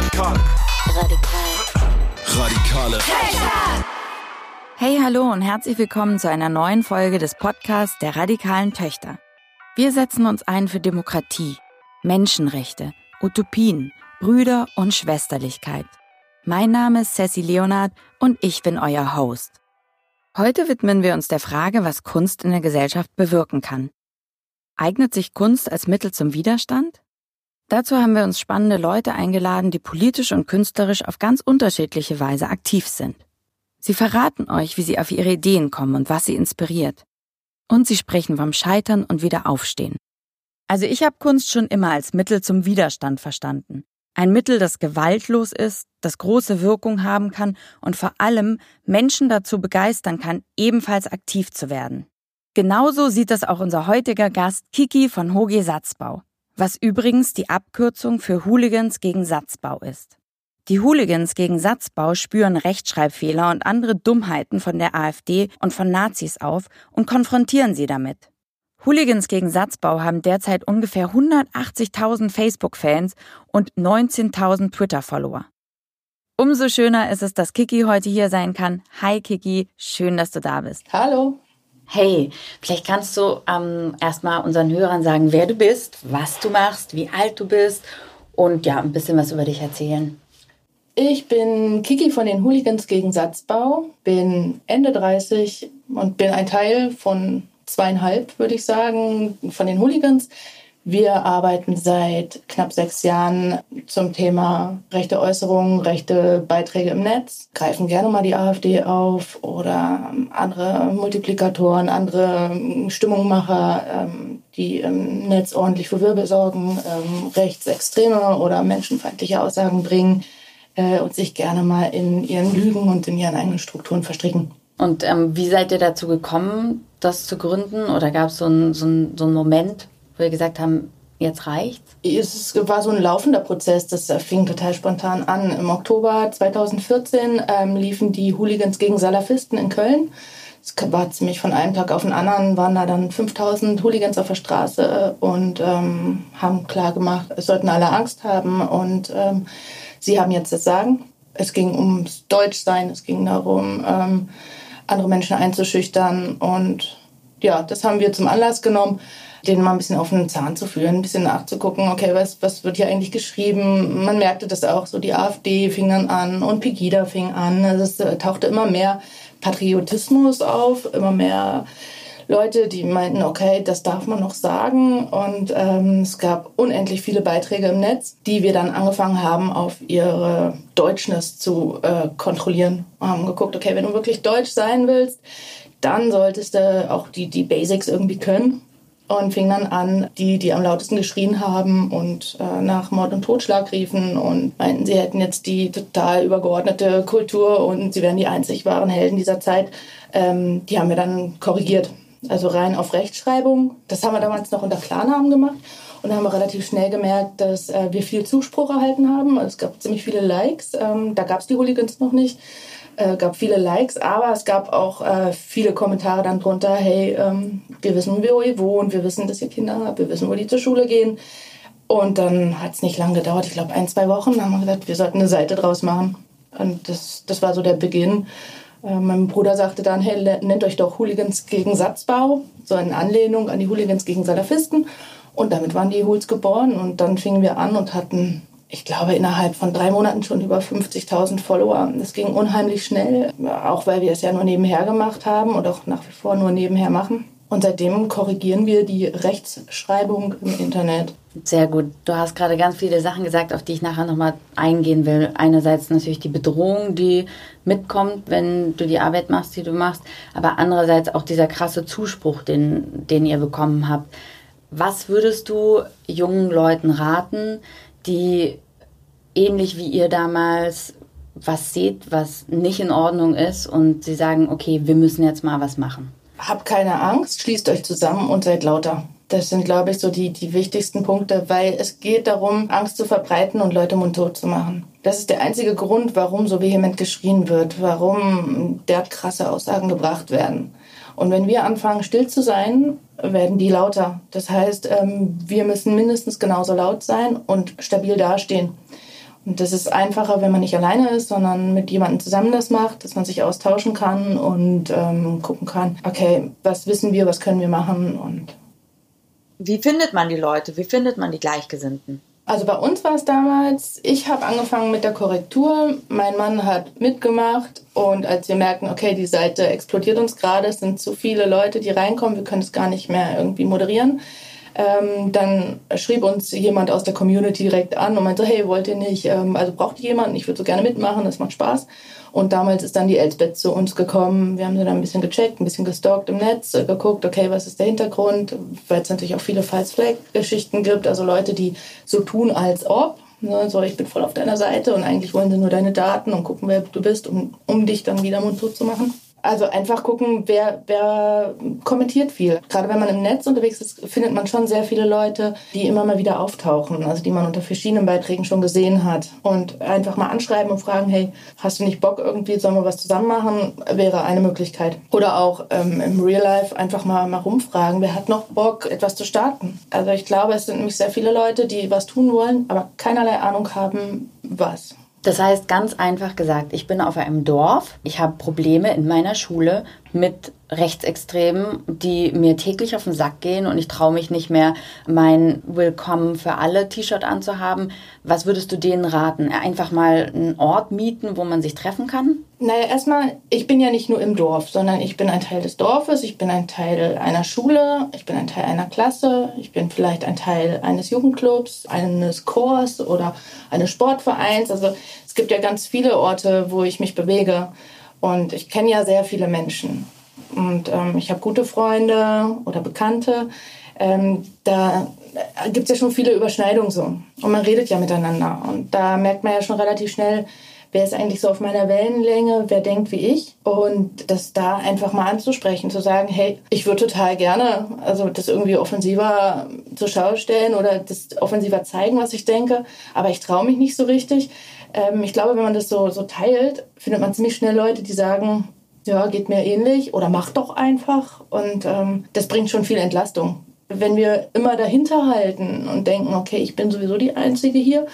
Radikal. Radikal. Radikale. Hey, hallo und herzlich willkommen zu einer neuen Folge des Podcasts der radikalen Töchter. Wir setzen uns ein für Demokratie, Menschenrechte, Utopien, Brüder und Schwesterlichkeit. Mein Name ist Sassy Leonard und ich bin euer Host. Heute widmen wir uns der Frage, was Kunst in der Gesellschaft bewirken kann. Eignet sich Kunst als Mittel zum Widerstand? Dazu haben wir uns spannende Leute eingeladen, die politisch und künstlerisch auf ganz unterschiedliche Weise aktiv sind. Sie verraten euch, wie sie auf ihre Ideen kommen und was sie inspiriert. Und sie sprechen vom Scheitern und wieder aufstehen. Also ich habe Kunst schon immer als Mittel zum Widerstand verstanden. Ein Mittel, das gewaltlos ist, das große Wirkung haben kann und vor allem Menschen dazu begeistern kann, ebenfalls aktiv zu werden. Genauso sieht das auch unser heutiger Gast Kiki von Hoge Satzbau was übrigens die Abkürzung für Hooligans gegen Satzbau ist. Die Hooligans gegen Satzbau spüren Rechtschreibfehler und andere Dummheiten von der AfD und von Nazis auf und konfrontieren sie damit. Hooligans gegen Satzbau haben derzeit ungefähr 180.000 Facebook-Fans und 19.000 Twitter-Follower. Umso schöner ist es, dass Kiki heute hier sein kann. Hi Kiki, schön, dass du da bist. Hallo. Hey, vielleicht kannst du ähm, erstmal unseren Hörern sagen, wer du bist, was du machst, wie alt du bist und ja, ein bisschen was über dich erzählen. Ich bin Kiki von den Hooligans gegen Satzbau, bin Ende 30 und bin ein Teil von zweieinhalb, würde ich sagen, von den Hooligans. Wir arbeiten seit knapp sechs Jahren zum Thema rechte Äußerungen, rechte Beiträge im Netz, greifen gerne mal die AfD auf oder andere Multiplikatoren, andere Stimmungmacher, ähm, die im Netz ordentlich für Wirbel sorgen, ähm, rechtsextreme oder menschenfeindliche Aussagen bringen äh, und sich gerne mal in ihren Lügen und in ihren eigenen Strukturen verstricken. Und ähm, wie seid ihr dazu gekommen, das zu gründen? Oder gab so es so einen Moment, wo wir gesagt haben, jetzt reicht's? Es war so ein laufender Prozess, das fing total spontan an. Im Oktober 2014 ähm, liefen die Hooligans gegen Salafisten in Köln. Es war ziemlich von einem Tag auf den anderen, waren da dann 5000 Hooligans auf der Straße und ähm, haben klar gemacht, es sollten alle Angst haben und ähm, sie haben jetzt das Sagen. Es ging ums Deutschsein, es ging darum, ähm, andere Menschen einzuschüchtern und ja, das haben wir zum Anlass genommen, denen mal ein bisschen auf den Zahn zu führen, ein bisschen nachzugucken, okay, was, was wird hier eigentlich geschrieben? Man merkte das auch so, die AfD fing dann an und Pegida fing an. Also es äh, tauchte immer mehr Patriotismus auf, immer mehr Leute, die meinten, okay, das darf man noch sagen. Und ähm, es gab unendlich viele Beiträge im Netz, die wir dann angefangen haben, auf ihre Deutschness zu äh, kontrollieren. Wir haben geguckt, okay, wenn du wirklich deutsch sein willst, dann solltest du auch die, die Basics irgendwie können und fing dann an, die, die am lautesten geschrien haben und äh, nach Mord und Totschlag riefen und meinten, sie hätten jetzt die total übergeordnete Kultur und sie wären die einzig wahren Helden dieser Zeit. Ähm, die haben wir dann korrigiert. Also rein auf Rechtschreibung. Das haben wir damals noch unter Klarnamen gemacht. Und da haben wir relativ schnell gemerkt, dass äh, wir viel Zuspruch erhalten haben. Also es gab ziemlich viele Likes. Ähm, da gab es die Hooligans noch nicht äh, gab viele Likes, aber es gab auch äh, viele Kommentare dann drunter, hey, ähm, wir wissen, wo ihr wohnt, wir wissen, dass ihr Kinder habt, wir wissen, wo die zur Schule gehen. Und dann hat es nicht lange gedauert, ich glaube ein, zwei Wochen, dann haben wir gesagt, wir sollten eine Seite draus machen. Und das, das war so der Beginn. Äh, mein Bruder sagte dann, hey, nennt euch doch Hooligans gegen Satzbau, so in Anlehnung an die Hooligans gegen Salafisten. Und damit waren die Hools geboren und dann fingen wir an und hatten ich glaube, innerhalb von drei Monaten schon über 50.000 Follower. Das ging unheimlich schnell, auch weil wir es ja nur nebenher gemacht haben und auch nach wie vor nur nebenher machen. Und seitdem korrigieren wir die Rechtschreibung im Internet. Sehr gut. Du hast gerade ganz viele Sachen gesagt, auf die ich nachher nochmal eingehen will. Einerseits natürlich die Bedrohung, die mitkommt, wenn du die Arbeit machst, die du machst, aber andererseits auch dieser krasse Zuspruch, den, den ihr bekommen habt. Was würdest du jungen Leuten raten, die ähnlich wie ihr damals was seht, was nicht in Ordnung ist und sie sagen, okay, wir müssen jetzt mal was machen? Habt keine Angst, schließt euch zusammen und seid lauter. Das sind, glaube ich, so die, die wichtigsten Punkte, weil es geht darum, Angst zu verbreiten und Leute mundtot zu machen. Das ist der einzige Grund, warum so vehement geschrien wird, warum der krasse Aussagen gebracht werden. Und wenn wir anfangen, still zu sein, werden die lauter. Das heißt, ähm, wir müssen mindestens genauso laut sein und stabil dastehen. Und das ist einfacher, wenn man nicht alleine ist, sondern mit jemandem zusammen das macht, dass man sich austauschen kann und ähm, gucken kann, okay, was wissen wir, was können wir machen und wie findet man die Leute? Wie findet man die Gleichgesinnten? Also bei uns war es damals, ich habe angefangen mit der Korrektur, mein Mann hat mitgemacht und als wir merken, okay, die Seite explodiert uns gerade, es sind zu viele Leute, die reinkommen, wir können es gar nicht mehr irgendwie moderieren, ähm, dann schrieb uns jemand aus der Community direkt an und meinte, hey, wollt ihr nicht, ähm, also braucht ihr jemanden, ich würde so gerne mitmachen, das macht Spaß. Und damals ist dann die Elsbeth zu uns gekommen. Wir haben sie dann ein bisschen gecheckt, ein bisschen gestalkt im Netz, äh, geguckt, okay, was ist der Hintergrund, weil es natürlich auch viele False Flag Geschichten gibt, also Leute, die so tun, als ob. Ne, so, ich bin voll auf deiner Seite und eigentlich wollen sie nur deine Daten und gucken, wer du bist, um, um dich dann wieder mundtot zu machen. Also einfach gucken, wer, wer kommentiert viel. Gerade wenn man im Netz unterwegs ist, findet man schon sehr viele Leute, die immer mal wieder auftauchen, also die man unter verschiedenen Beiträgen schon gesehen hat. Und einfach mal anschreiben und fragen, hey, hast du nicht Bock irgendwie, sollen wir was zusammen machen, wäre eine Möglichkeit. Oder auch ähm, im Real Life einfach mal, mal rumfragen, wer hat noch Bock, etwas zu starten. Also ich glaube, es sind nämlich sehr viele Leute, die was tun wollen, aber keinerlei Ahnung haben, was. Das heißt ganz einfach gesagt, ich bin auf einem Dorf, ich habe Probleme in meiner Schule mit Rechtsextremen, die mir täglich auf den Sack gehen und ich traue mich nicht mehr, mein Willkommen für alle T-Shirt anzuhaben. Was würdest du denen raten? Einfach mal einen Ort mieten, wo man sich treffen kann? Naja, erstmal, ich bin ja nicht nur im Dorf, sondern ich bin ein Teil des Dorfes, ich bin ein Teil einer Schule, ich bin ein Teil einer Klasse, ich bin vielleicht ein Teil eines Jugendclubs, eines Chors oder eines Sportvereins. Also es gibt ja ganz viele Orte, wo ich mich bewege. Und ich kenne ja sehr viele Menschen. Und ähm, ich habe gute Freunde oder Bekannte. Ähm, da gibt es ja schon viele Überschneidungen so. Und man redet ja miteinander. Und da merkt man ja schon relativ schnell, wer ist eigentlich so auf meiner Wellenlänge, wer denkt wie ich. Und das da einfach mal anzusprechen, zu sagen, hey, ich würde total gerne, also das irgendwie offensiver zur Schau stellen oder das offensiver zeigen, was ich denke, aber ich traue mich nicht so richtig. Ähm, ich glaube, wenn man das so, so teilt, findet man ziemlich schnell Leute, die sagen, ja, geht mir ähnlich oder mach doch einfach. Und ähm, das bringt schon viel Entlastung. Wenn wir immer dahinter halten und denken, okay, ich bin sowieso die Einzige hier,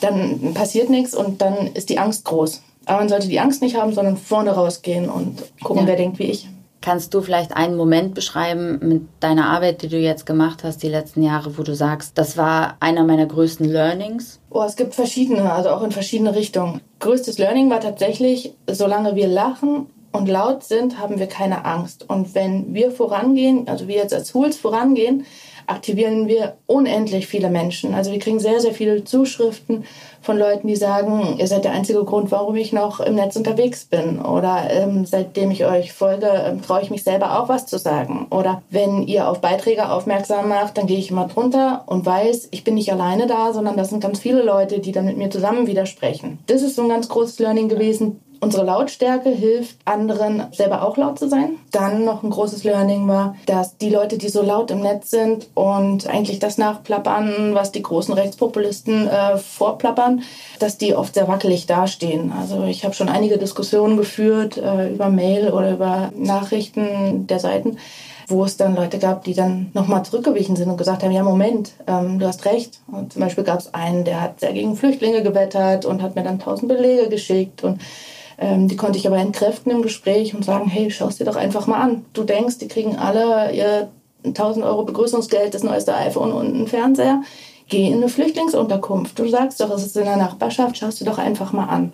dann passiert nichts und dann ist die Angst groß. Aber man sollte die Angst nicht haben, sondern vorne rausgehen und gucken, ja. wer denkt wie ich. Kannst du vielleicht einen Moment beschreiben mit deiner Arbeit, die du jetzt gemacht hast, die letzten Jahre, wo du sagst, das war einer meiner größten Learnings? Oh, es gibt verschiedene, also auch in verschiedene Richtungen. Größtes Learning war tatsächlich, solange wir lachen und laut sind, haben wir keine Angst. Und wenn wir vorangehen, also wir jetzt als Tools vorangehen, aktivieren wir unendlich viele Menschen. Also wir kriegen sehr, sehr viele Zuschriften von Leuten, die sagen, ihr seid der einzige Grund, warum ich noch im Netz unterwegs bin. Oder ähm, seitdem ich euch folge, ähm, traue ich mich selber auch was zu sagen. Oder wenn ihr auf Beiträge aufmerksam macht, dann gehe ich immer drunter und weiß, ich bin nicht alleine da, sondern das sind ganz viele Leute, die dann mit mir zusammen widersprechen. Das ist so ein ganz großes Learning gewesen, Unsere Lautstärke hilft anderen selber auch laut zu sein. Dann noch ein großes Learning war, dass die Leute, die so laut im Netz sind und eigentlich das nachplappern, was die großen Rechtspopulisten äh, vorplappern, dass die oft sehr wackelig dastehen. Also ich habe schon einige Diskussionen geführt äh, über Mail oder über Nachrichten der Seiten wo es dann Leute gab, die dann nochmal zurückgewichen sind und gesagt haben, ja Moment, ähm, du hast recht. Und zum Beispiel gab es einen, der hat sehr gegen Flüchtlinge gewettert und hat mir dann tausend Belege geschickt und ähm, die konnte ich aber entkräften im Gespräch und sagen, hey, schau es dir doch einfach mal an. Du denkst, die kriegen alle ihr 1000 Euro Begrüßungsgeld, das neueste iPhone und einen Fernseher. Geh in eine Flüchtlingsunterkunft. Du sagst doch, es ist in der Nachbarschaft, schau es dir doch einfach mal an.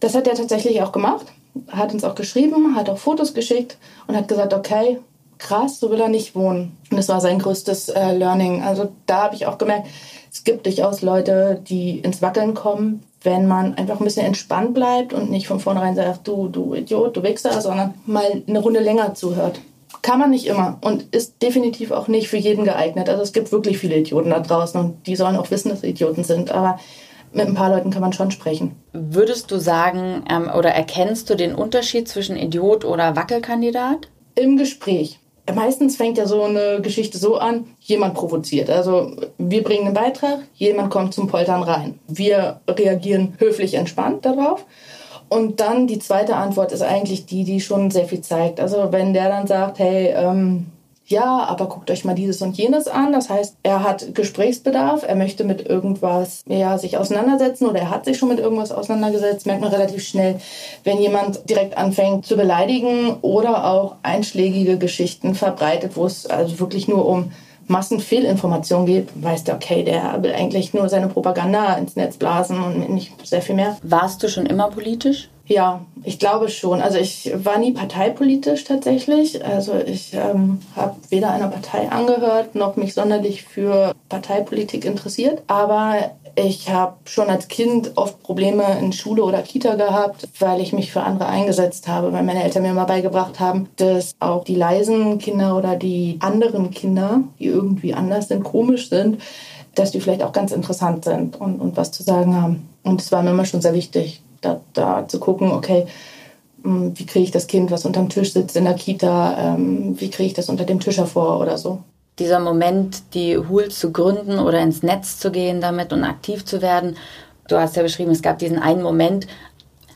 Das hat er tatsächlich auch gemacht, hat uns auch geschrieben, hat auch Fotos geschickt und hat gesagt, okay, krass, so will er nicht wohnen. Und das war sein größtes äh, Learning. Also da habe ich auch gemerkt, es gibt durchaus Leute, die ins Wackeln kommen, wenn man einfach ein bisschen entspannt bleibt und nicht von vornherein sagt, du, du Idiot, du Wichser, sondern mal eine Runde länger zuhört. Kann man nicht immer und ist definitiv auch nicht für jeden geeignet. Also es gibt wirklich viele Idioten da draußen und die sollen auch wissen, dass sie Idioten sind. Aber mit ein paar Leuten kann man schon sprechen. Würdest du sagen ähm, oder erkennst du den Unterschied zwischen Idiot oder Wackelkandidat? Im Gespräch meistens fängt ja so eine Geschichte so an, jemand provoziert. Also wir bringen einen Beitrag, jemand kommt zum Poltern rein. Wir reagieren höflich entspannt darauf. Und dann die zweite Antwort ist eigentlich die, die schon sehr viel zeigt. Also wenn der dann sagt, hey, ähm, ja, aber guckt euch mal dieses und jenes an. Das heißt, er hat Gesprächsbedarf, er möchte mit irgendwas ja, sich auseinandersetzen oder er hat sich schon mit irgendwas auseinandergesetzt, merkt man relativ schnell, wenn jemand direkt anfängt zu beleidigen oder auch einschlägige Geschichten verbreitet, wo es also wirklich nur um Massenfehlinformation geht, weißt du, okay, der will eigentlich nur seine Propaganda ins Netz blasen und nicht sehr viel mehr. Warst du schon immer politisch? Ja, ich glaube schon. Also ich war nie parteipolitisch tatsächlich. Also ich ähm, habe weder einer Partei angehört noch mich sonderlich für Parteipolitik interessiert. Aber ich habe schon als Kind oft Probleme in Schule oder Kita gehabt, weil ich mich für andere eingesetzt habe, weil meine Eltern mir mal beigebracht haben, dass auch die leisen Kinder oder die anderen Kinder, die irgendwie anders sind, komisch sind, dass die vielleicht auch ganz interessant sind und, und was zu sagen haben. Und das war mir immer schon sehr wichtig da, da zu gucken, okay, hm, wie kriege ich das Kind, was unterm Tisch sitzt in der Kita, ähm, wie kriege ich das unter dem Tisch hervor oder so. Dieser Moment, die Hul zu gründen oder ins Netz zu gehen damit und aktiv zu werden, du hast ja beschrieben, es gab diesen einen Moment.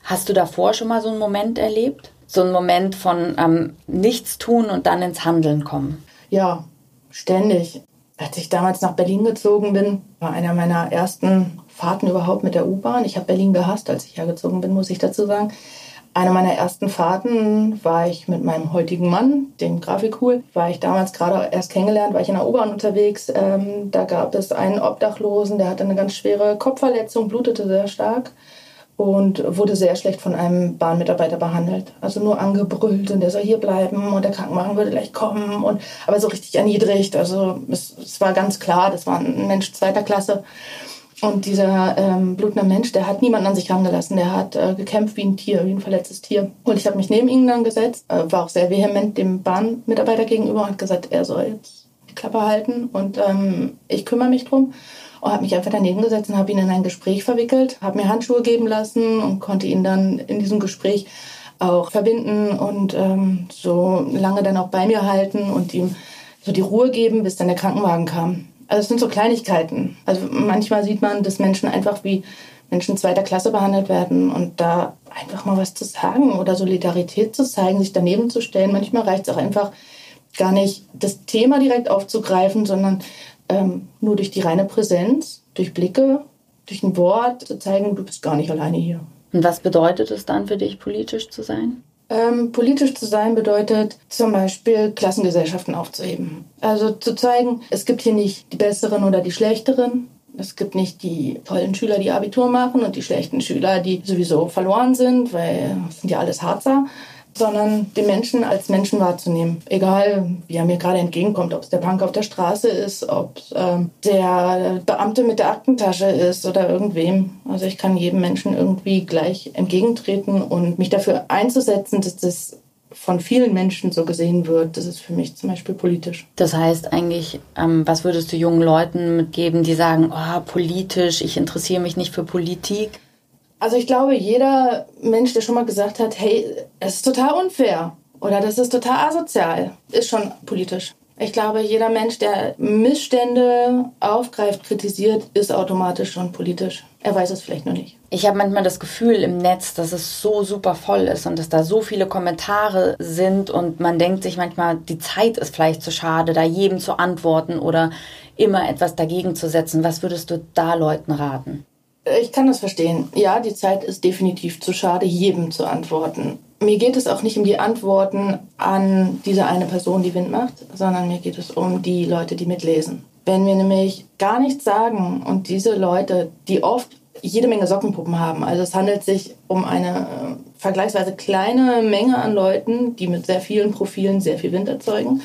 Hast du davor schon mal so einen Moment erlebt? So einen Moment von ähm, nichts tun und dann ins Handeln kommen? Ja, ständig. Als ich damals nach Berlin gezogen bin, war einer meiner ersten Fahrten überhaupt mit der U-Bahn. Ich habe Berlin gehasst, als ich hergezogen bin, muss ich dazu sagen. Eine meiner ersten Fahrten war ich mit meinem heutigen Mann, dem Grafikcool. War ich damals gerade erst kennengelernt, war ich in der U-Bahn unterwegs. Ähm, da gab es einen Obdachlosen, der hatte eine ganz schwere Kopfverletzung, blutete sehr stark und wurde sehr schlecht von einem Bahnmitarbeiter behandelt. Also nur angebrüllt und der soll hier bleiben und der Krankenwagen würde gleich kommen. Und, aber so richtig erniedrigt. Also es, es war ganz klar, das war ein Mensch zweiter Klasse. Und dieser ähm, blutende Mensch, der hat niemanden an sich rangelassen. Der hat äh, gekämpft wie ein Tier, wie ein verletztes Tier. Und ich habe mich neben ihn dann gesetzt, äh, war auch sehr vehement dem Bahnmitarbeiter gegenüber und hat gesagt, er soll jetzt die Klappe halten und ähm, ich kümmere mich drum. Und habe mich einfach daneben gesetzt und habe ihn in ein Gespräch verwickelt, habe mir Handschuhe geben lassen und konnte ihn dann in diesem Gespräch auch verbinden und ähm, so lange dann auch bei mir halten und ihm so die Ruhe geben, bis dann der Krankenwagen kam. Also es sind so Kleinigkeiten. Also manchmal sieht man, dass Menschen einfach wie Menschen zweiter Klasse behandelt werden und da einfach mal was zu sagen oder Solidarität zu zeigen, sich daneben zu stellen. Manchmal reicht es auch einfach gar nicht, das Thema direkt aufzugreifen, sondern ähm, nur durch die reine Präsenz, durch Blicke, durch ein Wort zu zeigen, du bist gar nicht alleine hier. Und was bedeutet es dann für dich, politisch zu sein? Ähm, politisch zu sein bedeutet zum Beispiel Klassengesellschaften aufzuheben. Also zu zeigen, es gibt hier nicht die Besseren oder die Schlechteren. Es gibt nicht die tollen Schüler, die Abitur machen und die schlechten Schüler, die sowieso verloren sind, weil das sind ja alles Harzer sondern den Menschen als Menschen wahrzunehmen. Egal, wie er mir gerade entgegenkommt, ob es der Punk auf der Straße ist, ob es äh, der Beamte mit der Aktentasche ist oder irgendwem. Also ich kann jedem Menschen irgendwie gleich entgegentreten und mich dafür einzusetzen, dass das von vielen Menschen so gesehen wird, das ist für mich zum Beispiel politisch. Das heißt eigentlich, ähm, was würdest du jungen Leuten mitgeben, die sagen, oh, politisch, ich interessiere mich nicht für Politik? Also ich glaube, jeder Mensch, der schon mal gesagt hat, hey, es ist total unfair oder das ist total asozial, ist schon politisch. Ich glaube, jeder Mensch, der Missstände aufgreift, kritisiert, ist automatisch schon politisch. Er weiß es vielleicht nur nicht. Ich habe manchmal das Gefühl im Netz, dass es so super voll ist und dass da so viele Kommentare sind und man denkt sich manchmal, die Zeit ist vielleicht zu schade, da jedem zu antworten oder immer etwas dagegen zu setzen. Was würdest du da Leuten raten? Ich kann das verstehen. Ja, die Zeit ist definitiv zu schade, jedem zu antworten. Mir geht es auch nicht um die Antworten an diese eine Person, die Wind macht, sondern mir geht es um die Leute, die mitlesen. Wenn wir nämlich gar nichts sagen und diese Leute, die oft jede Menge Sockenpuppen haben, also es handelt sich um eine äh, vergleichsweise kleine Menge an Leuten, die mit sehr vielen Profilen sehr viel Wind erzeugen,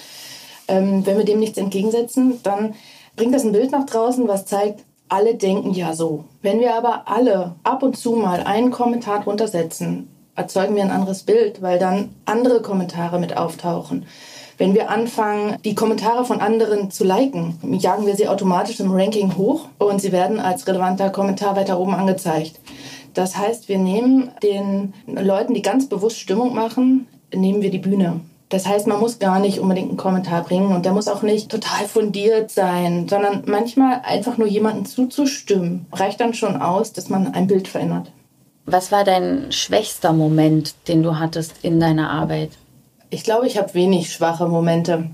ähm, wenn wir dem nichts entgegensetzen, dann bringt das ein Bild nach draußen, was zeigt, alle denken ja so. Wenn wir aber alle ab und zu mal einen Kommentar drunter setzen, erzeugen wir ein anderes Bild, weil dann andere Kommentare mit auftauchen. Wenn wir anfangen, die Kommentare von anderen zu liken, jagen wir sie automatisch im Ranking hoch und sie werden als relevanter Kommentar weiter oben angezeigt. Das heißt, wir nehmen den Leuten, die ganz bewusst Stimmung machen, nehmen wir die Bühne. Das heißt, man muss gar nicht unbedingt einen Kommentar bringen und der muss auch nicht total fundiert sein, sondern manchmal einfach nur jemanden zuzustimmen, reicht dann schon aus, dass man ein Bild verändert. Was war dein schwächster Moment, den du hattest in deiner Arbeit? Ich glaube, ich habe wenig schwache Momente.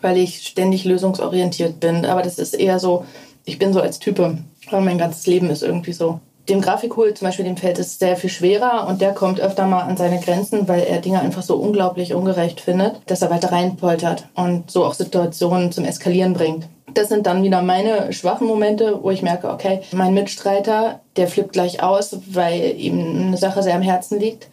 weil ich ständig lösungsorientiert bin. Aber das ist eher so, ich bin so als Type, weil mein ganzes Leben ist irgendwie so. Dem Grafikhool zum Beispiel, dem fällt es sehr viel schwerer und der kommt öfter mal an seine Grenzen, weil er Dinge einfach so unglaublich ungerecht findet, dass er weiter reinpoltert und so auch Situationen zum Eskalieren bringt. Das sind dann wieder meine schwachen Momente, wo ich merke, okay, mein Mitstreiter, der flippt gleich aus, weil ihm eine Sache sehr am Herzen liegt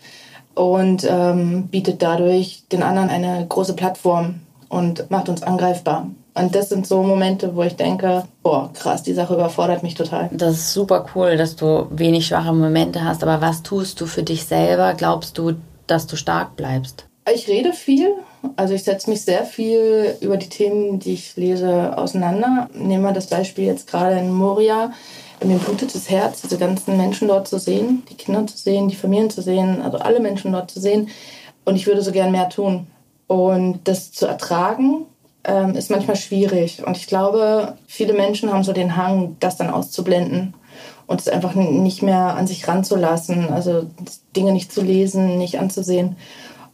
und ähm, bietet dadurch den anderen eine große Plattform und macht uns angreifbar. Und das sind so Momente, wo ich denke, boah, krass, die Sache überfordert mich total. Das ist super cool, dass du wenig schwache Momente hast. Aber was tust du für dich selber? Glaubst du, dass du stark bleibst? Ich rede viel. Also ich setze mich sehr viel über die Themen, die ich lese, auseinander. Nehmen wir das Beispiel jetzt gerade in Moria. Mir blutet das Herz, diese ganzen Menschen dort zu sehen, die Kinder zu sehen, die Familien zu sehen, also alle Menschen dort zu sehen. Und ich würde so gern mehr tun. Und das zu ertragen, ähm, ist manchmal schwierig. Und ich glaube, viele Menschen haben so den Hang, das dann auszublenden und es einfach nicht mehr an sich ranzulassen, also Dinge nicht zu lesen, nicht anzusehen.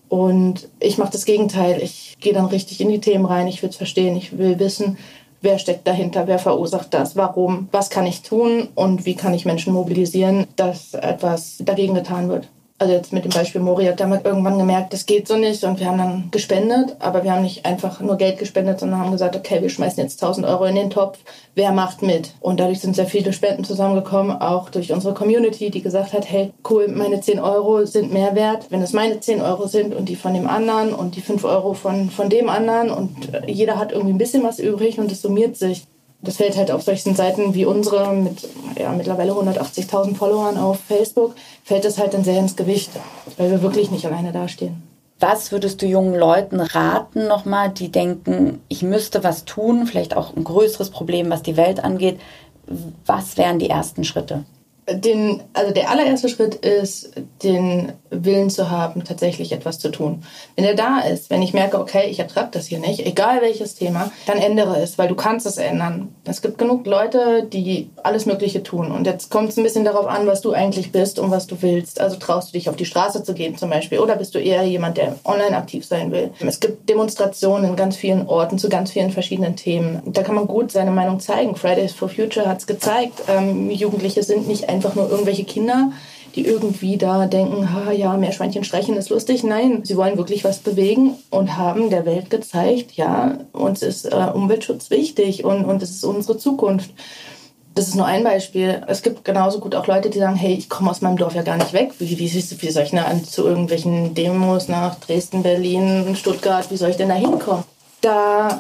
Und ich mache das Gegenteil. Ich gehe dann richtig in die Themen rein. Ich will es verstehen. Ich will wissen, wer steckt dahinter, wer verursacht das, warum, was kann ich tun und wie kann ich Menschen mobilisieren, dass etwas dagegen getan wird also jetzt mit dem Beispiel Moria, da haben wir irgendwann gemerkt, das geht so nicht und wir haben dann gespendet, aber wir haben nicht einfach nur Geld gespendet, sondern haben gesagt, okay, wir schmeißen jetzt 1000 Euro in den Topf, wer macht mit? Und dadurch sind sehr viele Spenden zusammengekommen, auch durch unsere Community, die gesagt hat, hey, cool, meine 10 Euro sind mehr wert, wenn es meine 10 Euro sind und die von dem anderen und die 5 Euro von, von dem anderen und jeder hat irgendwie ein bisschen was übrig und es summiert sich. Das fällt halt auf solchen Seiten wie unsere mit ja, mittlerweile 180.000 Followern auf Facebook, fällt das halt dann sehr ins Gewicht, weil wir wirklich nicht alleine dastehen. Was würdest du jungen Leuten raten nochmal, die denken, ich müsste was tun, vielleicht auch ein größeres Problem, was die Welt angeht? Was wären die ersten Schritte? Den, also der allererste Schritt ist, den Willen zu haben, tatsächlich etwas zu tun. Wenn er da ist, wenn ich merke, okay, ich ertrage das hier nicht, egal welches Thema, dann ändere es, weil du kannst es ändern. Es gibt genug Leute, die alles Mögliche tun. Und jetzt kommt es ein bisschen darauf an, was du eigentlich bist und was du willst. Also traust du dich auf die Straße zu gehen zum Beispiel oder bist du eher jemand, der online aktiv sein will. Es gibt Demonstrationen in ganz vielen Orten zu ganz vielen verschiedenen Themen. Da kann man gut seine Meinung zeigen. Fridays for Future hat es gezeigt. Ähm, Jugendliche sind nicht einfach nur irgendwelche Kinder, die irgendwie da denken, ha ja, Meerschweinchen streichen ist lustig. Nein, sie wollen wirklich was bewegen und haben der Welt gezeigt, ja, uns ist äh, Umweltschutz wichtig und, und es ist unsere Zukunft. Das ist nur ein Beispiel. Es gibt genauso gut auch Leute, die sagen, hey, ich komme aus meinem Dorf ja gar nicht weg. Wie, wie, wie soll ich denn zu irgendwelchen Demos nach Dresden, Berlin, Stuttgart, wie soll ich denn da hinkommen? Da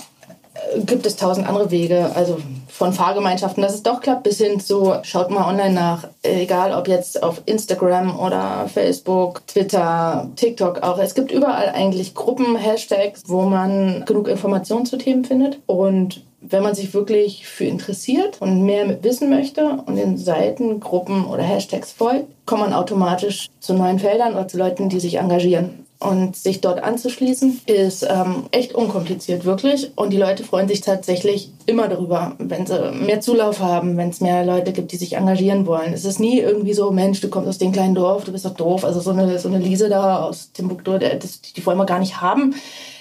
gibt es tausend andere Wege, also von Fahrgemeinschaften, dass es doch klappt, bis hin zu, schaut mal online nach, egal ob jetzt auf Instagram oder Facebook, Twitter, TikTok auch. Es gibt überall eigentlich Gruppen, Hashtags, wo man genug Informationen zu Themen findet. Und wenn man sich wirklich für interessiert und mehr wissen möchte und den Seiten, Gruppen oder Hashtags folgt, kommt man automatisch zu neuen Feldern oder zu Leuten, die sich engagieren. Und sich dort anzuschließen, ist ähm, echt unkompliziert, wirklich. Und die Leute freuen sich tatsächlich immer darüber, wenn sie mehr Zulauf haben, wenn es mehr Leute gibt, die sich engagieren wollen. Es ist nie irgendwie so, Mensch, du kommst aus dem kleinen Dorf, du bist doch doof. Also so eine, so eine Lise da aus Timbuktu, das, die wollen wir gar nicht haben.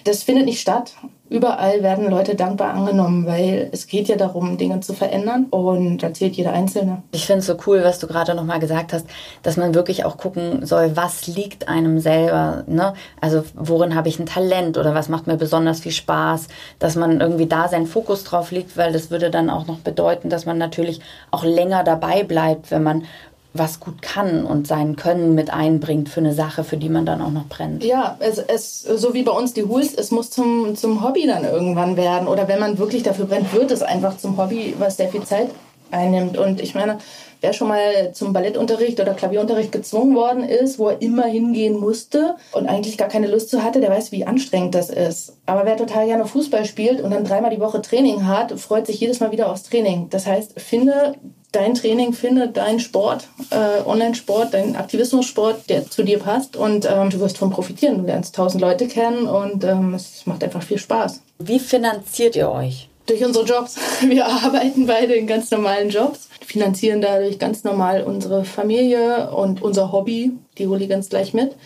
Das findet nicht statt. Überall werden Leute dankbar angenommen, weil es geht ja darum, Dinge zu verändern und da zählt jeder Einzelne. Ich finde es so cool, was du gerade nochmal gesagt hast, dass man wirklich auch gucken soll, was liegt einem selber. Ne? Also worin habe ich ein Talent oder was macht mir besonders viel Spaß, dass man irgendwie da seinen Fokus drauf legt, weil das würde dann auch noch bedeuten, dass man natürlich auch länger dabei bleibt, wenn man was gut kann und sein Können mit einbringt für eine Sache, für die man dann auch noch brennt. Ja, es, es so wie bei uns die Hools, es muss zum, zum Hobby dann irgendwann werden. Oder wenn man wirklich dafür brennt, wird es einfach zum Hobby, was sehr viel Zeit einnimmt. Und ich meine, wer schon mal zum Ballettunterricht oder Klavierunterricht gezwungen worden ist, wo er immer hingehen musste und eigentlich gar keine Lust zu hatte, der weiß, wie anstrengend das ist. Aber wer total gerne Fußball spielt und dann dreimal die Woche Training hat, freut sich jedes Mal wieder aufs Training. Das heißt, finde dein Training findet, dein Sport, äh, Online-Sport, dein Aktivismus-Sport, der zu dir passt und ähm, du wirst von profitieren. Du lernst tausend Leute kennen und ähm, es macht einfach viel Spaß. Wie finanziert ihr euch? Durch unsere Jobs. Wir arbeiten beide in ganz normalen Jobs, finanzieren dadurch ganz normal unsere Familie und unser Hobby, die Hooligans gleich mit.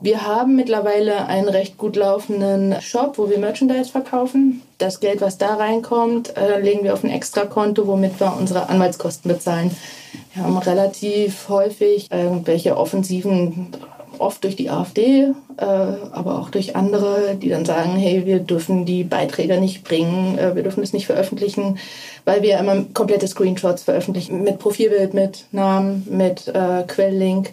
Wir haben mittlerweile einen recht gut laufenden Shop, wo wir Merchandise verkaufen. Das Geld, was da reinkommt, äh, legen wir auf ein Extrakonto, womit wir unsere Anwaltskosten bezahlen. Wir haben relativ häufig irgendwelche offensiven oft durch die AfD, äh, aber auch durch andere, die dann sagen, hey, wir dürfen die Beiträge nicht bringen, äh, wir dürfen es nicht veröffentlichen, weil wir immer komplette Screenshots veröffentlichen mit Profilbild, mit Namen, mit Quelllink,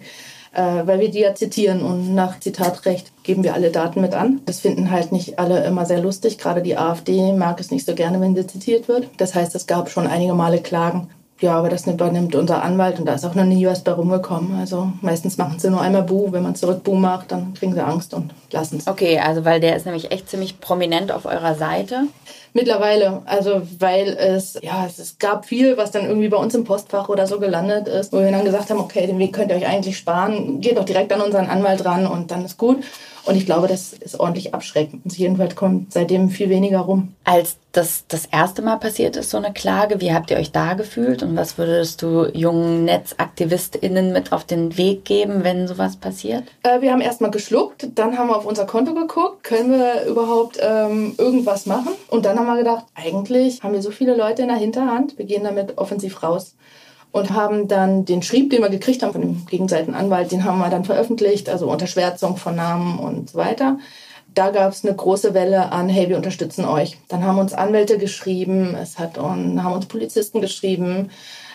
weil wir die ja zitieren und nach Zitatrecht geben wir alle Daten mit an. Das finden halt nicht alle immer sehr lustig. Gerade die AfD mag es nicht so gerne, wenn sie zitiert wird. Das heißt, es gab schon einige Male Klagen ja, aber das übernimmt unser Anwalt und da ist auch noch nie was bei rumgekommen. Also meistens machen sie nur einmal Bu. Wenn man zurück Bu macht, dann kriegen sie Angst und lassen es. Okay, also weil der ist nämlich echt ziemlich prominent auf eurer Seite. Mittlerweile, also weil es, ja, es, gab viel, was dann irgendwie bei uns im Postfach oder so gelandet ist, wo wir dann gesagt haben, okay, den Weg könnt ihr euch eigentlich sparen, geht doch direkt an unseren Anwalt ran und dann ist gut. Und ich glaube, das ist ordentlich abschreckend. Jedenfalls kommt seitdem viel weniger rum. Als das das erste Mal passiert ist, so eine Klage, wie habt ihr euch da gefühlt und was würdest du jungen NetzaktivistInnen mit auf den Weg geben, wenn sowas passiert? Äh, wir haben erstmal geschluckt, dann haben wir auf unser Konto geguckt, können wir überhaupt ähm, irgendwas machen? Und dann haben wir gedacht, eigentlich haben wir so viele Leute in der Hinterhand, wir gehen damit offensiv raus und haben dann den Schrieb, den wir gekriegt haben von dem Gegenseitenanwalt, den haben wir dann veröffentlicht, also Unterschwärzung von Namen und so weiter. Da gab es eine große Welle an, hey, wir unterstützen euch. Dann haben uns Anwälte geschrieben, es hat haben uns Polizisten geschrieben.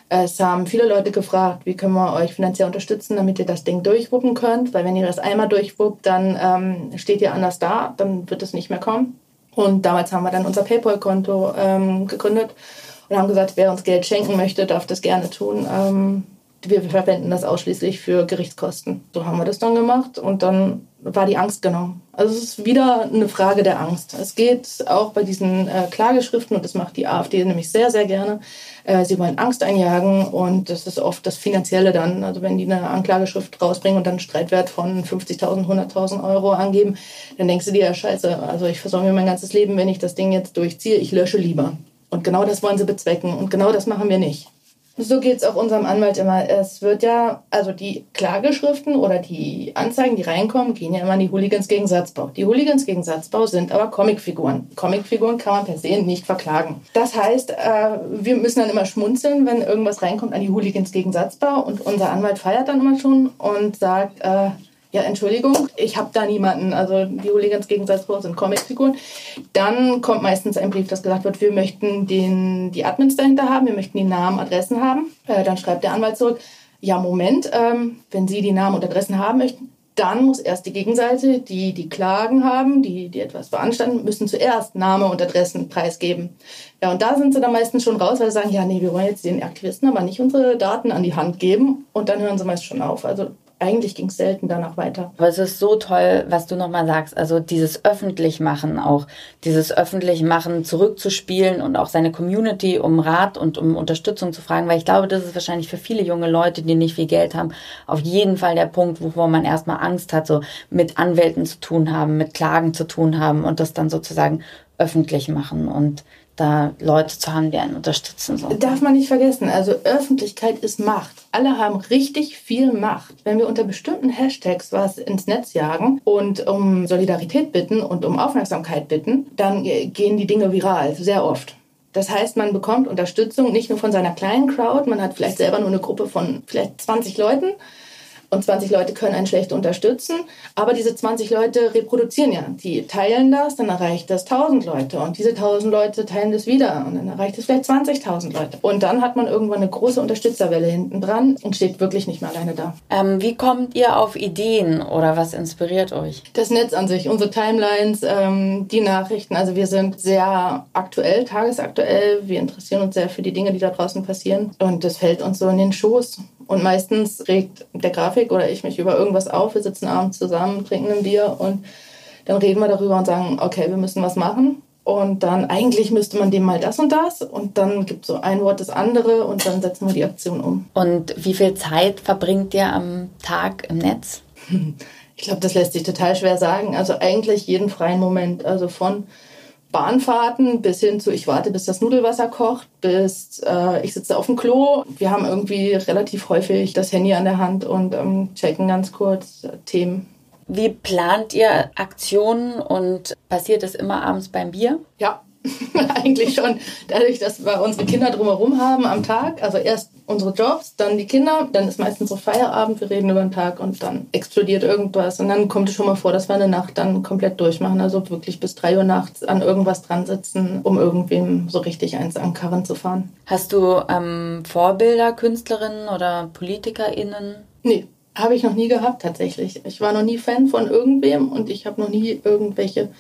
Es haben viele Leute gefragt, wie können wir euch finanziell unterstützen, damit ihr das Ding durchwuppen könnt. Weil wenn ihr das einmal durchwuppt, dann ähm, steht ihr anders da, dann wird es nicht mehr kommen. Und damals haben wir dann unser PayPal-Konto ähm, gegründet und haben gesagt, wer uns Geld schenken möchte, darf das gerne tun. Ähm, wir verwenden das ausschließlich für Gerichtskosten. So haben wir das dann gemacht und dann war die Angst genommen. Also es ist wieder eine Frage der Angst. Es geht auch bei diesen äh, Klageschriften, und das macht die AfD nämlich sehr, sehr gerne, äh, sie wollen Angst einjagen und das ist oft das Finanzielle dann. Also wenn die eine Anklageschrift rausbringen und dann einen Streitwert von 50.000, 100.000 Euro angeben, dann denkst du dir, ja scheiße, also ich versorge mir mein ganzes Leben, wenn ich das Ding jetzt durchziehe, ich lösche lieber. Und genau das wollen sie bezwecken. Und genau das machen wir nicht. So geht es auch unserem Anwalt immer. Es wird ja, also die Klageschriften oder die Anzeigen, die reinkommen, gehen ja immer an die Hooligans gegen Satzbau. Die Hooligans gegen Satzbau sind aber Comicfiguren. Comicfiguren kann man per se nicht verklagen. Das heißt, äh, wir müssen dann immer schmunzeln, wenn irgendwas reinkommt an die Hooligans gegen Satzbau. Und unser Anwalt feiert dann immer schon und sagt, äh, ja, Entschuldigung, ich habe da niemanden. Also die Hooligans gegen Salzburg sind Comicfiguren. Dann kommt meistens ein Brief, das gesagt wird, wir möchten den, die Admins dahinter haben, wir möchten die Namen, Adressen haben. Äh, dann schreibt der Anwalt zurück, ja, Moment, ähm, wenn Sie die Namen und Adressen haben möchten, dann muss erst die Gegenseite, die die Klagen haben, die, die etwas beanstanden, müssen zuerst Name und Adressen preisgeben. Ja, und da sind sie dann meistens schon raus, weil sie sagen, ja, nee, wir wollen jetzt den Aktivisten aber nicht unsere Daten an die Hand geben. Und dann hören sie meist schon auf. Also eigentlich ging es selten danach weiter. Aber es ist so toll, was du nochmal sagst. Also dieses Öffentlichmachen auch, dieses Öffentlichmachen zurückzuspielen und auch seine Community um Rat und um Unterstützung zu fragen, weil ich glaube, das ist wahrscheinlich für viele junge Leute, die nicht viel Geld haben, auf jeden Fall der Punkt, wovor man erstmal Angst hat, so mit Anwälten zu tun haben, mit Klagen zu tun haben und das dann sozusagen öffentlich machen und da Leute zu haben, die einen unterstützen. So. Darf man nicht vergessen. Also Öffentlichkeit ist Macht. Alle haben richtig viel Macht. Wenn wir unter bestimmten Hashtags was ins Netz jagen und um Solidarität bitten und um Aufmerksamkeit bitten, dann gehen die Dinge viral, sehr oft. Das heißt, man bekommt Unterstützung nicht nur von seiner kleinen Crowd, man hat vielleicht selber nur eine Gruppe von vielleicht 20 Leuten, und 20 Leute können einen schlecht unterstützen, aber diese 20 Leute reproduzieren ja. Die teilen das, dann erreicht das 1000 Leute und diese 1000 Leute teilen das wieder und dann erreicht es vielleicht 20.000 Leute. Und dann hat man irgendwann eine große Unterstützerwelle hinten dran und steht wirklich nicht mehr alleine da. Ähm, wie kommt ihr auf Ideen oder was inspiriert euch? Das Netz an sich, unsere Timelines, ähm, die Nachrichten. Also wir sind sehr aktuell, tagesaktuell. Wir interessieren uns sehr für die Dinge, die da draußen passieren und das fällt uns so in den Schoß. Und meistens regt der Grafik oder ich mich über irgendwas auf. Wir sitzen abends zusammen, trinken ein Bier und dann reden wir darüber und sagen, okay, wir müssen was machen. Und dann eigentlich müsste man dem mal das und das und dann gibt so ein Wort das andere und dann setzen wir die Aktion um. Und wie viel Zeit verbringt ihr am Tag im Netz? Ich glaube, das lässt sich total schwer sagen. Also eigentlich jeden freien Moment. Also von Bahnfahrten bis hin zu, ich warte, bis das Nudelwasser kocht, bis äh, ich sitze auf dem Klo. Wir haben irgendwie relativ häufig das Handy an der Hand und ähm, checken ganz kurz äh, Themen. Wie plant ihr Aktionen und passiert das immer abends beim Bier? Ja, eigentlich schon. Dadurch, dass wir unsere Kinder drumherum haben am Tag, also erst unsere Jobs, dann die Kinder, dann ist meistens so Feierabend, wir reden über den Tag und dann explodiert irgendwas. Und dann kommt es schon mal vor, dass wir eine Nacht dann komplett durchmachen, also wirklich bis drei Uhr nachts an irgendwas dran sitzen, um irgendwem so richtig eins an Karren zu fahren. Hast du ähm, Vorbilder, Künstlerinnen oder PolitikerInnen? Nee, habe ich noch nie gehabt tatsächlich. Ich war noch nie Fan von irgendwem und ich habe noch nie irgendwelche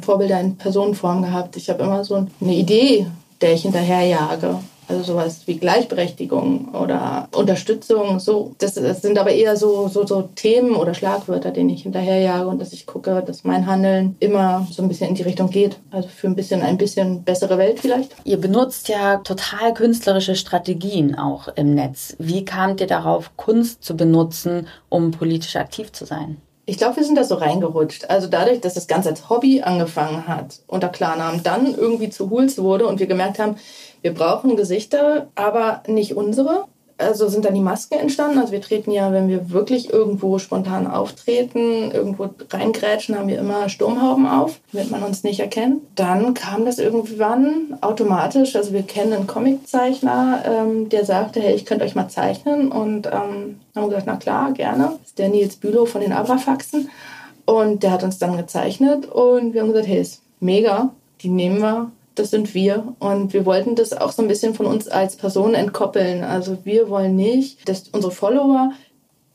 Vorbilder in Personenform gehabt. Ich habe immer so eine Idee, der ich hinterherjage. Also sowas wie Gleichberechtigung oder Unterstützung, so. Das, das, sind aber eher so, so, so Themen oder Schlagwörter, denen ich hinterherjage und dass ich gucke, dass mein Handeln immer so ein bisschen in die Richtung geht. Also für ein bisschen, ein bisschen bessere Welt vielleicht. Ihr benutzt ja total künstlerische Strategien auch im Netz. Wie kamt ihr darauf, Kunst zu benutzen, um politisch aktiv zu sein? Ich glaube, wir sind da so reingerutscht. Also dadurch, dass das Ganze als Hobby angefangen hat, unter Klarnamen, dann irgendwie zu Hools wurde und wir gemerkt haben, wir brauchen Gesichter, aber nicht unsere also sind dann die Masken entstanden. Also wir treten ja, wenn wir wirklich irgendwo spontan auftreten, irgendwo reingrätschen, haben wir immer Sturmhauben auf, damit man uns nicht erkennt. Dann kam das irgendwann automatisch. Also wir kennen einen Comiczeichner, ähm, der sagte, hey, ich könnte euch mal zeichnen. Und ähm, haben gesagt, na klar, gerne. Das ist der Nils Bülow von den Abrafaxen. Und der hat uns dann gezeichnet und wir haben gesagt, hey, ist mega, die nehmen wir das sind wir. Und wir wollten das auch so ein bisschen von uns als Person entkoppeln. Also wir wollen nicht, dass unsere Follower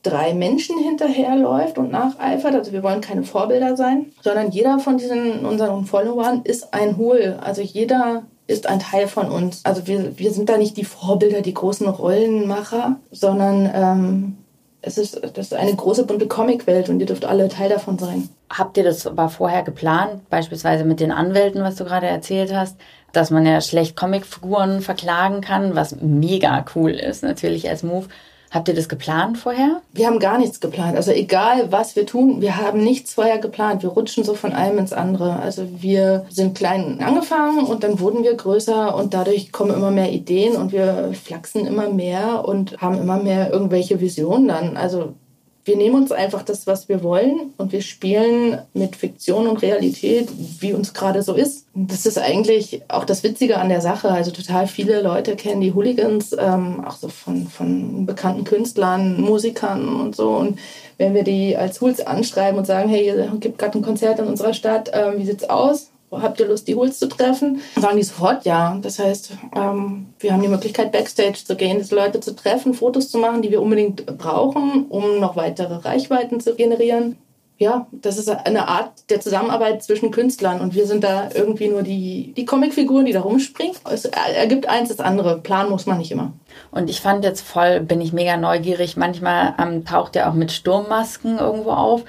drei Menschen hinterherläuft und nacheifert. Also wir wollen keine Vorbilder sein, sondern jeder von diesen unseren Followern ist ein Hohl. Also jeder ist ein Teil von uns. Also wir, wir sind da nicht die Vorbilder, die großen Rollenmacher, sondern ähm, es ist, das ist eine große bunte Comicwelt und ihr dürft alle Teil davon sein. Habt ihr das aber vorher geplant, beispielsweise mit den Anwälten, was du gerade erzählt hast, dass man ja schlecht Comicfiguren verklagen kann, was mega cool ist natürlich als Move. Habt ihr das geplant vorher? Wir haben gar nichts geplant. Also egal, was wir tun, wir haben nichts vorher geplant. Wir rutschen so von einem ins andere. Also wir sind klein angefangen und dann wurden wir größer und dadurch kommen immer mehr Ideen und wir flachsen immer mehr und haben immer mehr irgendwelche Visionen dann. Also wir nehmen uns einfach das, was wir wollen und wir spielen mit Fiktion und Realität, wie uns gerade so ist. Das ist eigentlich auch das Witzige an der Sache. Also total viele Leute kennen die Hooligans, ähm, auch so von, von bekannten Künstlern, Musikern und so. Und wenn wir die als Hools anschreiben und sagen, hey, es gibt gerade ein Konzert in unserer Stadt, ähm, wie sieht's aus? Habt ihr Lust, die Hools zu treffen? Sagen die sofort ja. Das heißt, ähm, wir haben die Möglichkeit, Backstage zu gehen, Leute zu treffen, Fotos zu machen, die wir unbedingt brauchen, um noch weitere Reichweiten zu generieren. Ja, das ist eine Art der Zusammenarbeit zwischen Künstlern und wir sind da irgendwie nur die, die Comicfiguren, die da rumspringen. Es ergibt eins das andere. Plan muss man nicht immer. Und ich fand jetzt voll, bin ich mega neugierig. Manchmal ähm, taucht er auch mit Sturmmasken irgendwo auf.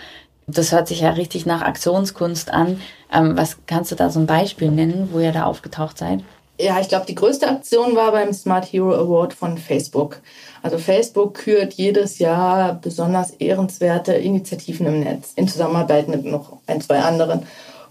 Das hört sich ja richtig nach Aktionskunst an. Ähm, was kannst du da so ein Beispiel nennen, wo ihr da aufgetaucht seid? Ja, ich glaube, die größte Aktion war beim Smart Hero Award von Facebook. Also Facebook kürt jedes Jahr besonders ehrenswerte Initiativen im Netz in Zusammenarbeit mit noch ein, zwei anderen.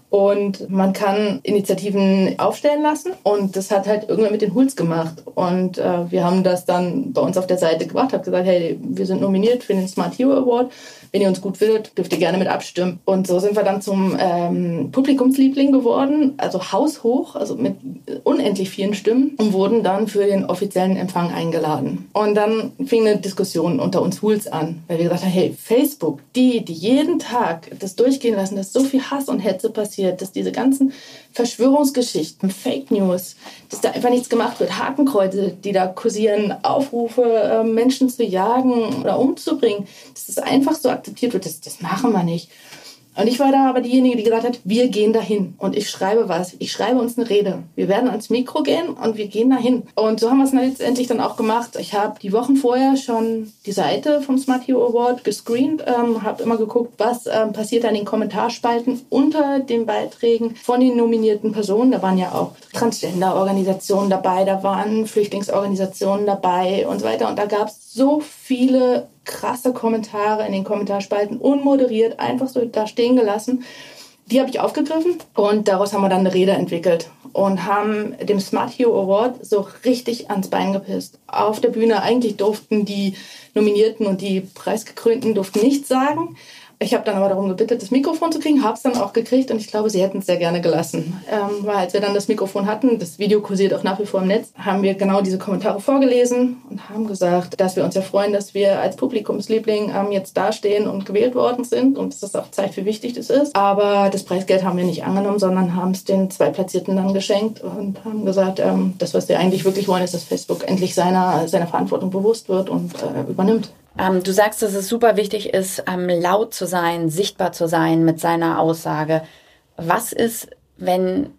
Und man kann Initiativen aufstellen lassen. Und das hat halt irgendwer mit den Hools gemacht. Und äh, wir haben das dann bei uns auf der Seite gemacht, haben gesagt, hey, wir sind nominiert für den Smart Hero Award. Wenn ihr uns gut findet, dürft ihr gerne mit abstimmen. Und so sind wir dann zum ähm, Publikumsliebling geworden, also haushoch, also mit unendlich vielen Stimmen und wurden dann für den offiziellen Empfang eingeladen. Und dann fing eine Diskussion unter uns Hools an, weil wir gesagt haben, hey, Facebook, die, die jeden Tag das durchgehen lassen, dass so viel Hass und Hetze passiert, dass diese ganzen Verschwörungsgeschichten, Fake News, dass da einfach nichts gemacht wird, Hakenkreuze, die da kursieren, Aufrufe, äh, Menschen zu jagen oder umzubringen, dass das einfach so akzeptiert wird, das, das machen wir nicht. Und ich war da aber diejenige, die gesagt hat, wir gehen dahin und ich schreibe was. Ich schreibe uns eine Rede. Wir werden ans Mikro gehen und wir gehen dahin. Und so haben wir es letztendlich dann auch gemacht. Ich habe die Wochen vorher schon die Seite vom Smart Hero Award gescreent, ähm, habe immer geguckt, was ähm, passiert an den Kommentarspalten unter den Beiträgen von den nominierten Personen. Da waren ja auch Transgender-Organisationen dabei, da waren Flüchtlingsorganisationen dabei und so weiter. Und da gab es so viele krasse Kommentare in den Kommentarspalten, unmoderiert, einfach so da stehen gelassen. Die habe ich aufgegriffen und daraus haben wir dann eine Rede entwickelt und haben dem Smart Hero Award so richtig ans Bein gepisst. Auf der Bühne eigentlich durften die Nominierten und die Preisgekrönten durften nichts sagen. Ich habe dann aber darum gebeten, das Mikrofon zu kriegen, habe es dann auch gekriegt und ich glaube, sie hätten es sehr gerne gelassen. Ähm, weil als wir dann das Mikrofon hatten, das Video kursiert auch nach wie vor im Netz, haben wir genau diese Kommentare vorgelesen und haben gesagt, dass wir uns ja freuen, dass wir als Publikumsliebling ähm, jetzt dastehen und gewählt worden sind und dass das auch zeigt, wie wichtig das ist. Aber das Preisgeld haben wir nicht angenommen, sondern haben es den zwei Platzierten dann geschenkt und haben gesagt, ähm, das, was wir eigentlich wirklich wollen, ist, dass Facebook endlich seiner, seiner Verantwortung bewusst wird und äh, übernimmt. Ähm, du sagst, dass es super wichtig ist, ähm, laut zu sein, sichtbar zu sein mit seiner Aussage. Was ist, wenn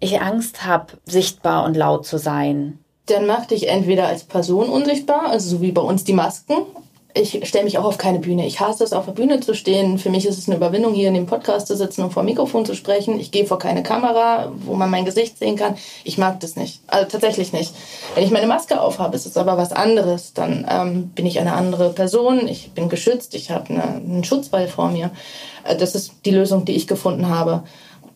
ich Angst habe, sichtbar und laut zu sein? Dann mach dich entweder als Person unsichtbar, also so wie bei uns die Masken, ich stelle mich auch auf keine Bühne. Ich hasse es, auf der Bühne zu stehen. Für mich ist es eine Überwindung, hier in dem Podcast zu sitzen und vor dem Mikrofon zu sprechen. Ich gehe vor keine Kamera, wo man mein Gesicht sehen kann. Ich mag das nicht. Also tatsächlich nicht. Wenn ich meine Maske aufhabe, ist es aber was anderes. Dann ähm, bin ich eine andere Person. Ich bin geschützt. Ich habe eine, einen Schutzwall vor mir. Äh, das ist die Lösung, die ich gefunden habe.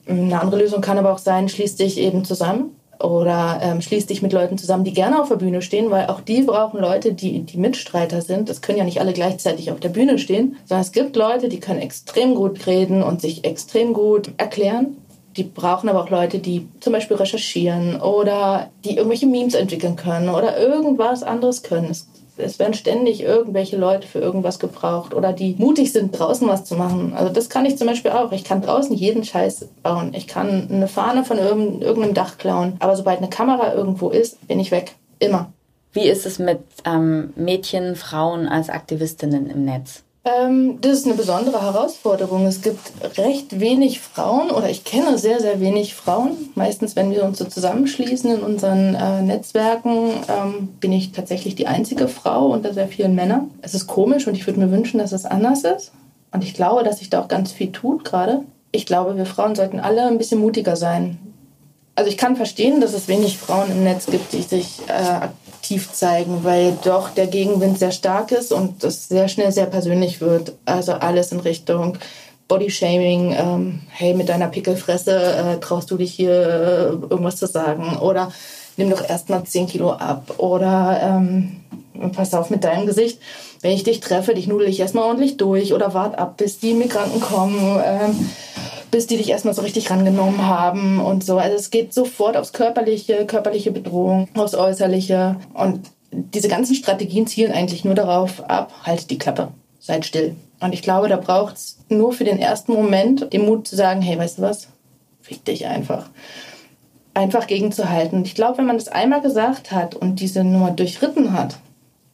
Eine andere Lösung kann aber auch sein, schließ dich eben zusammen oder ähm, schließ dich mit Leuten zusammen, die gerne auf der Bühne stehen, weil auch die brauchen Leute, die, die Mitstreiter sind. Das können ja nicht alle gleichzeitig auf der Bühne stehen, sondern es gibt Leute, die können extrem gut reden und sich extrem gut erklären. Die brauchen aber auch Leute, die zum Beispiel recherchieren oder die irgendwelche Memes entwickeln können oder irgendwas anderes können. Es es werden ständig irgendwelche Leute für irgendwas gebraucht oder die mutig sind, draußen was zu machen. Also das kann ich zum Beispiel auch. Ich kann draußen jeden Scheiß bauen. Ich kann eine Fahne von irgendeinem Dach klauen. Aber sobald eine Kamera irgendwo ist, bin ich weg. Immer. Wie ist es mit ähm, Mädchen, Frauen als Aktivistinnen im Netz? Ähm, das ist eine besondere Herausforderung. Es gibt recht wenig Frauen oder ich kenne sehr, sehr wenig Frauen. Meistens, wenn wir uns so zusammenschließen in unseren äh, Netzwerken, ähm, bin ich tatsächlich die einzige Frau unter sehr vielen Männern. Es ist komisch und ich würde mir wünschen, dass es anders ist. Und ich glaube, dass sich da auch ganz viel tut gerade. Ich glaube, wir Frauen sollten alle ein bisschen mutiger sein. Also ich kann verstehen, dass es wenig Frauen im Netz gibt, die sich äh, aktiv zeigen, weil doch der Gegenwind sehr stark ist und es sehr schnell sehr persönlich wird. Also alles in Richtung Bodyshaming, ähm, hey, mit deiner Pickelfresse äh, traust du dich hier äh, irgendwas zu sagen oder nimm doch erstmal 10 Kilo ab oder ähm, pass auf mit deinem Gesicht. Wenn ich dich treffe, dich nudel ich erstmal ordentlich durch oder wart ab, bis die Migranten kommen. Ähm, bis die dich erstmal so richtig rangenommen haben und so. Also es geht sofort aufs Körperliche, körperliche Bedrohung, aufs Äußerliche. Und diese ganzen Strategien zielen eigentlich nur darauf ab, halt die Klappe, seid still. Und ich glaube, da braucht es nur für den ersten Moment den Mut zu sagen, hey, weißt du was, fick dich einfach. Einfach gegenzuhalten. Und ich glaube, wenn man das einmal gesagt hat und diese Nummer durchritten hat,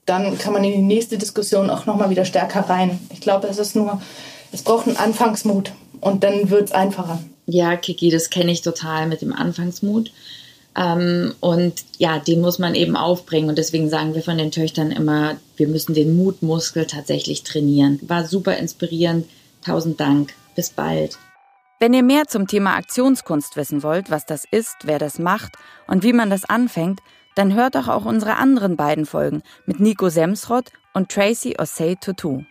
dann kann man in die nächste Diskussion auch nochmal wieder stärker rein. Ich glaube, es ist nur, es braucht einen Anfangsmut und dann wird es einfacher. Ja, Kiki, das kenne ich total mit dem Anfangsmut. Ähm, und ja, den muss man eben aufbringen. Und deswegen sagen wir von den Töchtern immer, wir müssen den Mutmuskel tatsächlich trainieren. War super inspirierend. Tausend Dank. Bis bald. Wenn ihr mehr zum Thema Aktionskunst wissen wollt, was das ist, wer das macht und wie man das anfängt, dann hört doch auch unsere anderen beiden Folgen mit Nico Semsrott und Tracy Osei Tutu.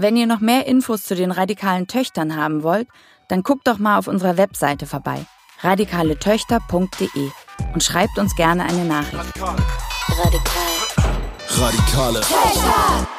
Wenn ihr noch mehr Infos zu den radikalen Töchtern haben wollt, dann guckt doch mal auf unserer Webseite vorbei, radikaletöchter.de und schreibt uns gerne eine Nachricht. Radikal. Radikale. Töchter.